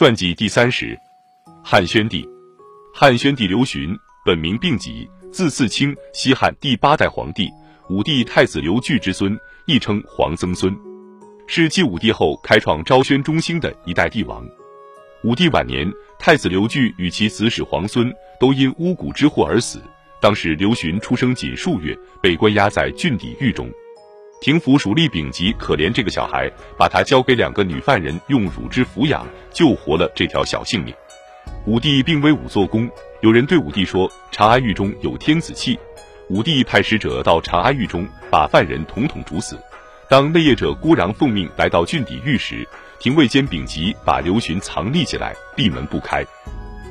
传记第三十，汉宣帝，汉宣帝刘询，本名病己，字嗣清，西汉第八代皇帝，武帝太子刘据之孙，亦称皇曾孙，是继武帝后开创昭宣中兴的一代帝王。武帝晚年，太子刘据与其子使皇孙都因巫蛊之祸而死。当时刘询出生仅数月，被关押在郡邸狱中。廷府属吏丙吉可怜这个小孩，把他交给两个女犯人用乳汁抚养，救活了这条小性命。武帝并威武做功，有人对武帝说：“长安狱中有天子气。”武帝派使者到长安狱中，把犯人统统处死。当内业者孤禳奉命来到郡邸狱时，廷尉监丙吉把刘询藏匿起来，闭门不开。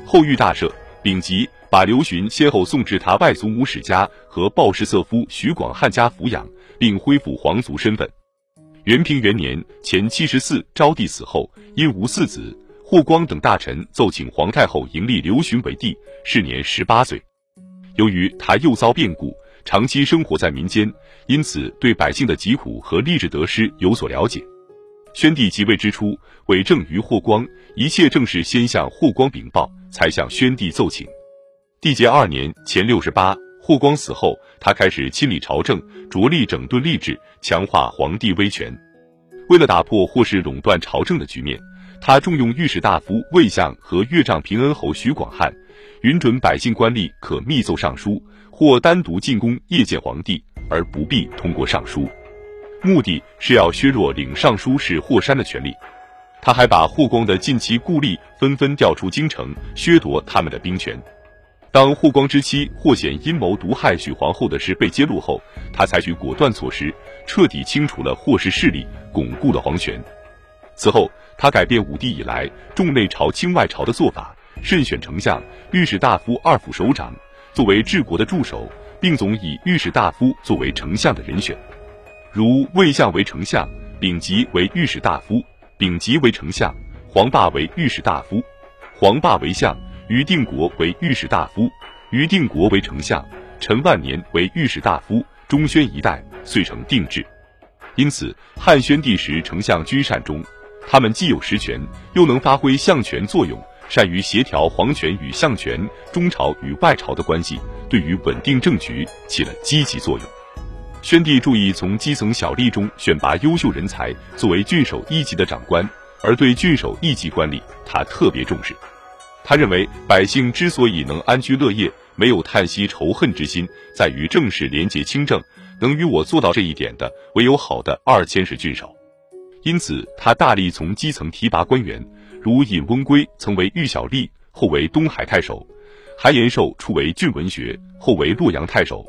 后狱大赦，丙吉把刘询先后送至他外祖母史家和鲍氏色夫徐广汉家抚养。并恢复皇族身份。元平元年前七十四，昭帝死后，因无嗣子，霍光等大臣奏请皇太后迎立刘询为帝，是年十八岁。由于他又遭变故，长期生活在民间，因此对百姓的疾苦和吏治得失有所了解。宣帝即位之初，委政于霍光，一切政事先向霍光禀报，才向宣帝奏请。帝节二年前六十八。霍光死后，他开始亲理朝政，着力整顿吏治，强化皇帝威权。为了打破霍氏垄断朝政的局面，他重用御史大夫魏相和岳丈平恩侯徐广汉，允准百姓官吏可密奏上书或单独进宫谒见皇帝，而不必通过尚书。目的是要削弱领尚书使霍山的权力。他还把霍光的近期故吏纷纷调出京城，削夺他们的兵权。当霍光之妻霍显阴谋毒害许皇后的事被揭露后，他采取果断措施，彻底清除了霍氏势力，巩固了皇权。此后，他改变武帝以来重内朝轻外朝的做法，慎选丞相、御史大夫二府首长作为治国的助手，并总以御史大夫作为丞相的人选，如魏相为丞相，丙吉为御史大夫，丙吉为丞相，黄霸为御史大夫，黄霸为相。于定国为御史大夫，于定国为丞相，陈万年为御史大夫，中宣一代遂成定制。因此，汉宣帝时丞相均善终，他们既有实权，又能发挥相权作用，善于协调皇权与相权、中朝与外朝的关系，对于稳定政局起了积极作用。宣帝注意从基层小吏中选拔优秀人才作为郡守一级的长官，而对郡守一级官吏，他特别重视。他认为，百姓之所以能安居乐业，没有叹息仇恨之心，在于政事廉洁清正。能与我做到这一点的，唯有好的二千石郡守。因此，他大力从基层提拔官员，如尹翁归曾为御小吏，后为东海太守；韩延寿初为郡文学，后为洛阳太守；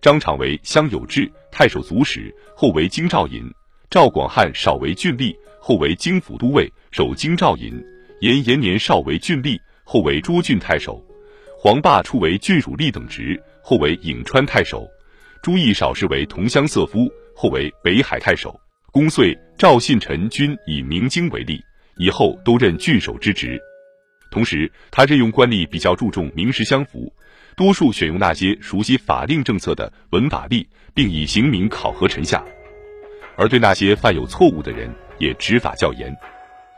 张敞为乡有志，太守足史，后为京兆尹；赵广汉少为郡吏，后为京府都尉，守京兆尹；延延年少为郡吏。后为诸郡太守，黄霸初为郡属吏等职，后为颍川太守；朱义少时为同乡色夫，后为北海太守。公遂赵信臣均以明经为例，以后都任郡守之职。同时，他任用官吏比较注重名实相符，多数选用那些熟悉法令政策的文法吏，并以刑名考核臣下；而对那些犯有错误的人，也执法较严。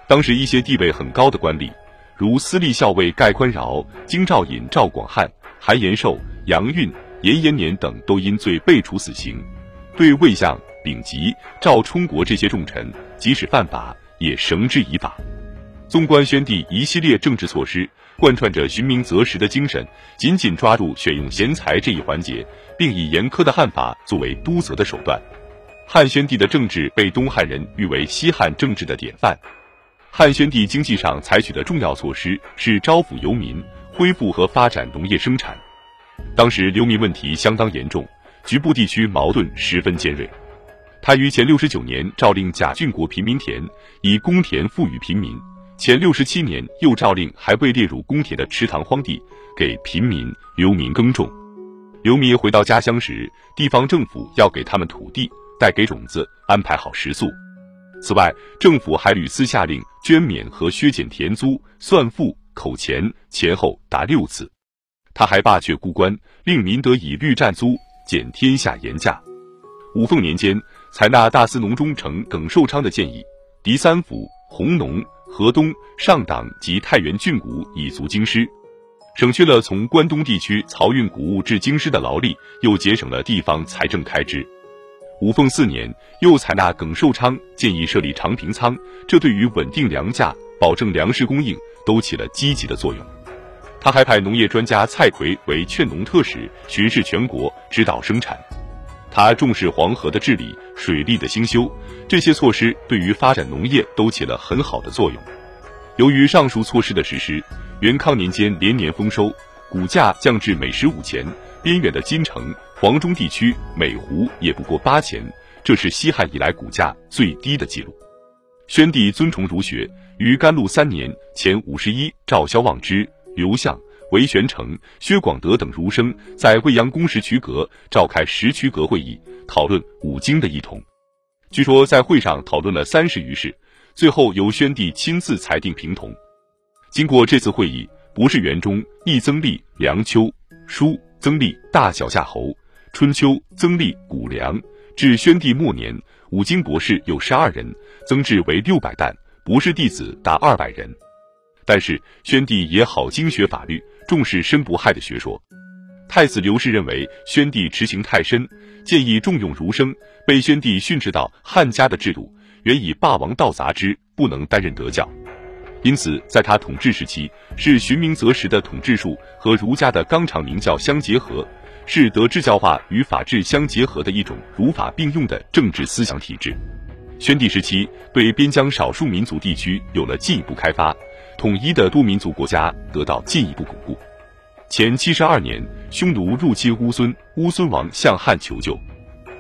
当时一些地位很高的官吏。如司隶校尉盖宽饶、京兆尹赵广汉、韩延寿、杨运、严延年等都因罪被处死刑。对魏相、丙吉、赵充国这些重臣，即使犯法，也绳之以法。纵观宣帝一系列政治措施，贯穿着寻名择实的精神，紧紧抓住选用贤才这一环节，并以严苛的汉法作为督责的手段。汉宣帝的政治被东汉人誉为西汉政治的典范。汉宣帝经济上采取的重要措施是招抚游民，恢复和发展农业生产。当时流民问题相当严重，局部地区矛盾十分尖锐。他于前六十九年诏令贾郡国平民田，以公田赋予平民；前六十七年又诏令还未列入公田的池塘荒地给平民流民耕种。流民回到家乡时，地方政府要给他们土地，带给种子，安排好食宿。此外，政府还屡次下令捐免和削减田租、算赋、口钱，前后达六次。他还罢却孤官，令民得以律占租，减天下盐价。五凤年间，采纳大司农中丞耿寿昌的建议，狄三府、弘农、河东、上党及太原郡谷以足京师，省去了从关东地区漕运谷物至京师的劳力，又节省了地方财政开支。五凤四年，又采纳耿寿昌建议设立长平仓，这对于稳定粮价、保证粮食供应都起了积极的作用。他还派农业专家蔡奎为劝农特使，巡视全国，指导生产。他重视黄河的治理、水利的兴修，这些措施对于发展农业都起了很好的作用。由于上述措施的实施，元康年间连年丰收，谷价降至每石五钱，边远的金城、黄中地区每斛也不过八钱，这是西汉以来股价最低的记录。宣帝尊崇儒学，于甘露三年（前五十一），赵萧望之。刘向、韦玄成、薛广德等儒生在未央宫石渠阁召开石渠阁会议，讨论五经的异同。据说在会上讨论了三十余事，最后由宣帝亲自裁定平同。经过这次会议，不是元中易增立梁丘，书增立大小夏侯，春秋增立谷梁。至宣帝末年，五经博士有十二人，增至为六百担，博士弟子达二百人。但是宣帝也好经学法律，重视申不害的学说。太子刘氏认为宣帝持行太深，建议重用儒生。被宣帝训斥道：“汉家的制度原以霸王道杂之，不能担任德教。”因此，在他统治时期，是循明择实的统治术和儒家的纲常名教相结合，是德治教化与法治相结合的一种儒法并用的政治思想体制。宣帝时期，对边疆少数民族地区有了进一步开发。统一的多民族国家得到进一步巩固。前七十二年，匈奴入侵乌孙，乌孙王向汉求救，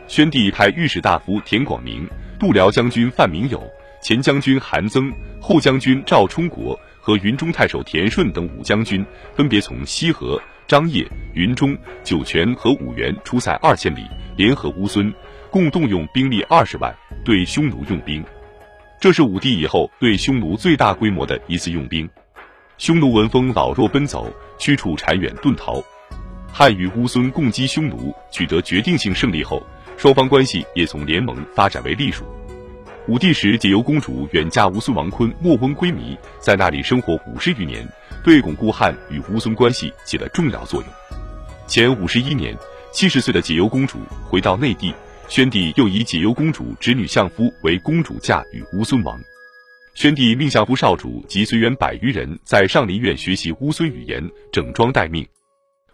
宣帝派御史大夫田广明、度辽将军范明友、前将军韩增、后将军赵充国和云中太守田顺等五将军，分别从西河、张掖、云中、酒泉和五原出塞二千里，联合乌孙，共动用兵力二十万，对匈奴用兵。这是武帝以后对匈奴最大规模的一次用兵。匈奴闻风老弱奔走，驱除谗远遁逃。汉与乌孙共击匈奴，取得决定性胜利后，双方关系也从联盟发展为隶属。武帝时，解忧公主远嫁乌孙王坤莫翁归靡，在那里生活五十余年，对巩固汉与乌孙关系起了重要作用。前五十一年，七十岁的解忧公主回到内地。宣帝又以解忧公主侄女相夫为公主嫁与乌孙王。宣帝命相夫少主及随员百余人在上林苑学习乌孙语言，整装待命。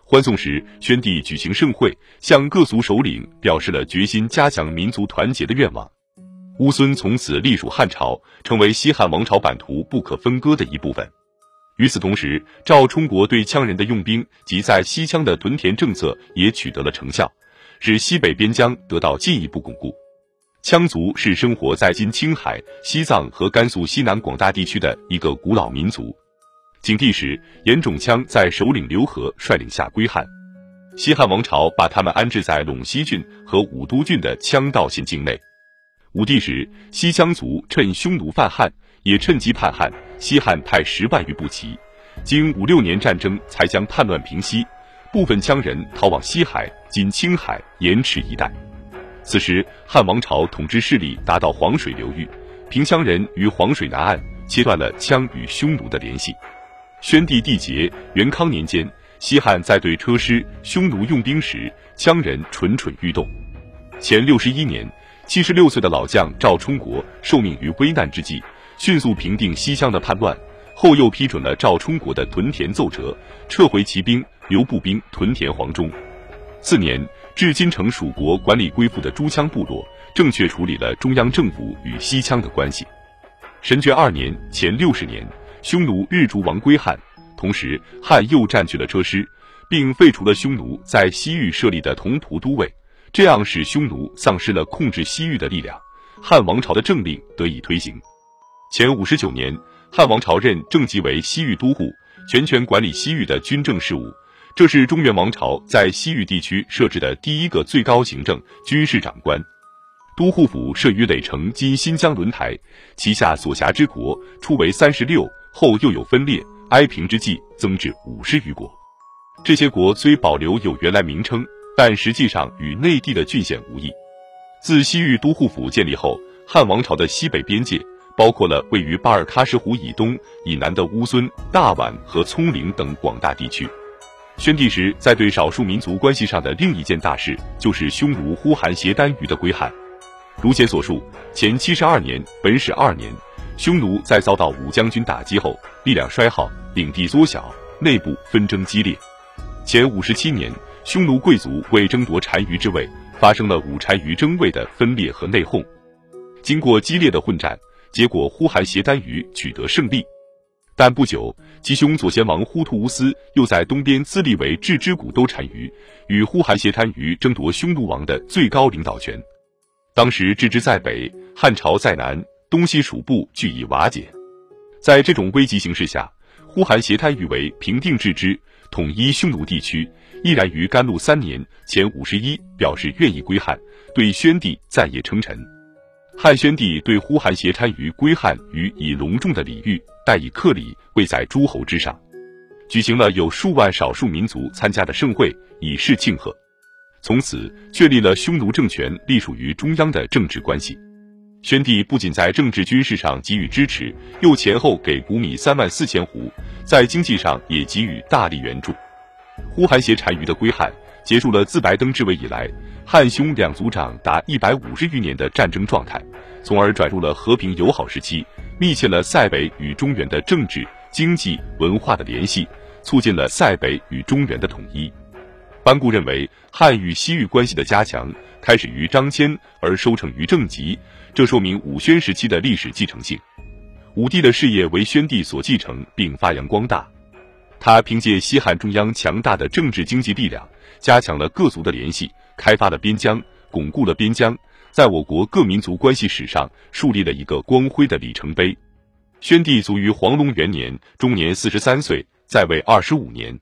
欢送时，宣帝举行盛会，向各族首领表示了决心加强民族团结的愿望。乌孙从此隶属汉朝，成为西汉王朝版图不可分割的一部分。与此同时，赵充国对羌人的用兵及在西羌的屯田政策也取得了成效。使西北边疆得到进一步巩固。羌族是生活在今青海、西藏和甘肃西南广大地区的一个古老民族。景帝时，严种羌在首领刘和率领下归汉，西汉王朝把他们安置在陇西郡和武都郡的羌道县境内。武帝时，西羌族趁匈奴犯汉，也趁机叛汉，西汉派十万余步骑，经五六年战争才将叛乱平息。部分羌人逃往西海（今青海、盐池一带）。此时，汉王朝统治势力达到黄水流域，平羌人于黄水南岸切断了羌与匈奴的联系。宣帝缔结元康年间，西汉在对车师、匈奴用兵时，羌人蠢蠢欲动。前六十一年，七十六岁的老将赵充国受命于危难之际，迅速平定西羌的叛乱。后又批准了赵充国的屯田奏折，撤回骑兵，留步兵屯田黄忠。次年，至今城蜀国管理归附的诸羌部落，正确处理了中央政府与西羌的关系。神爵二年（前六十年），匈奴日逐王归汉，同时汉又占据了车师，并废除了匈奴在西域设立的同蒲都尉，这样使匈奴丧失了控制西域的力量，汉王朝的政令得以推行。前五十九年。汉王朝任郑吉为西域都护，全权管理西域的军政事务。这是中原王朝在西域地区设置的第一个最高行政军事长官。都护府设于垒城（今新疆轮台），旗下所辖之国初为三十六，后又有分裂，哀平之际增至五十余国。这些国虽保留有原来名称，但实际上与内地的郡县无异。自西域都护府建立后，汉王朝的西北边界。包括了位于巴尔喀什湖以东、以南的乌孙、大宛和葱岭等广大地区。宣帝时在对少数民族关系上的另一件大事，就是匈奴呼韩邪单于的归汉。如前所述，前七十二年（本始二年），匈奴在遭到武将军打击后，力量衰耗，领地缩小，内部纷争激烈。前五十七年，匈奴贵族为争夺单于之位，发生了五单于争位的分裂和内讧。经过激烈的混战，结果呼韩邪单于取得胜利。但不久，其兄左贤王忽图乌斯又在东边自立为郅支古都单于，与呼韩邪单于争夺匈奴王的最高领导权。当时郅支在北，汉朝在南，东西属部俱已瓦解。在这种危急形势下，呼韩邪单于为平定郅支、统一匈奴地区，毅然于甘露三年（前五十一）表示愿意归汉，对宣帝赞也称臣。汉宣帝对呼韩邪单于归汉予以隆重的礼遇，待以客礼，位在诸侯之上，举行了有数万少数民族参加的盛会，以示庆贺。从此确立了匈奴政权隶属于中央的政治关系。宣帝不仅在政治军事上给予支持，又前后给谷米三万四千斛，在经济上也给予大力援助。呼韩邪单于的归汉，结束了自白登之位以来汉匈两族长达一百五十余年的战争状态，从而转入了和平友好时期，密切了塞北与中原的政治、经济、文化的联系，促进了塞北与中原的统一。班固认为，汉与西域关系的加强开始于张骞，而收成于郑吉，这说明武宣时期的历史继承性。武帝的事业为宣帝所继承并发扬光大，他凭借西汉中央强大的政治经济力量，加强了各族的联系，开发了边疆，巩固了边疆，在我国各民族关系史上树立了一个光辉的里程碑。宣帝卒于黄龙元年，终年四十三岁，在位二十五年。